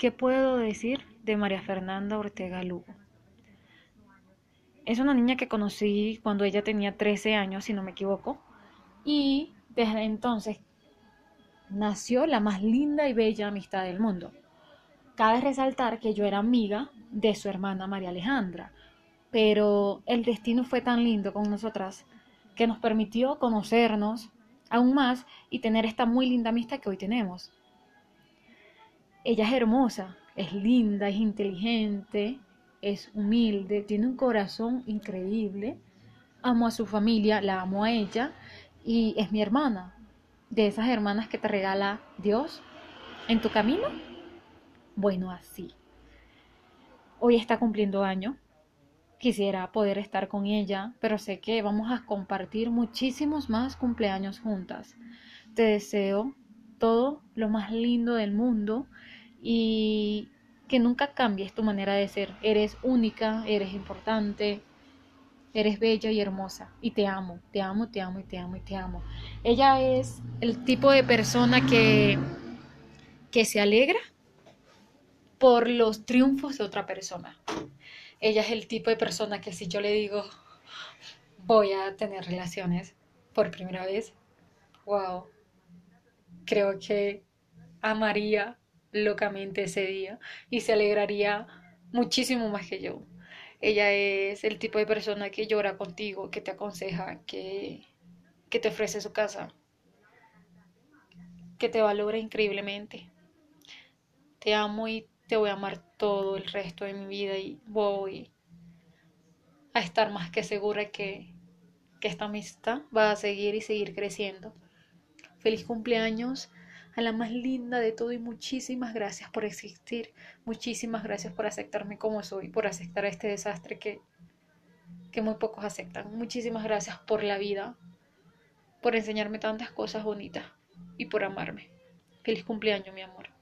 ¿Qué puedo decir de María Fernanda Ortega Lugo? Es una niña que conocí cuando ella tenía 13 años, si no me equivoco, y desde entonces nació la más linda y bella amistad del mundo. Cabe resaltar que yo era amiga de su hermana María Alejandra, pero el destino fue tan lindo con nosotras que nos permitió conocernos aún más y tener esta muy linda amistad que hoy tenemos. Ella es hermosa, es linda, es inteligente, es humilde, tiene un corazón increíble. Amo a su familia, la amo a ella y es mi hermana, de esas hermanas que te regala Dios en tu camino. Bueno, así. Hoy está cumpliendo año. Quisiera poder estar con ella, pero sé que vamos a compartir muchísimos más cumpleaños juntas. Te deseo todo lo más lindo del mundo y que nunca cambies tu manera de ser. Eres única, eres importante, eres bella y hermosa. Y te amo, te amo, te amo y te amo y te amo. Ella es el tipo de persona que, que se alegra por los triunfos de otra persona. Ella es el tipo de persona que si yo le digo voy a tener relaciones por primera vez, wow, creo que amaría locamente ese día y se alegraría muchísimo más que yo. Ella es el tipo de persona que llora contigo, que te aconseja, que, que te ofrece su casa, que te valora increíblemente. Te amo y te voy a amar todo el resto de mi vida y voy a estar más que segura que, que esta amistad va a seguir y seguir creciendo. Feliz cumpleaños a la más linda de todo y muchísimas gracias por existir, muchísimas gracias por aceptarme como soy, por aceptar este desastre que, que muy pocos aceptan. Muchísimas gracias por la vida, por enseñarme tantas cosas bonitas y por amarme. Feliz cumpleaños, mi amor.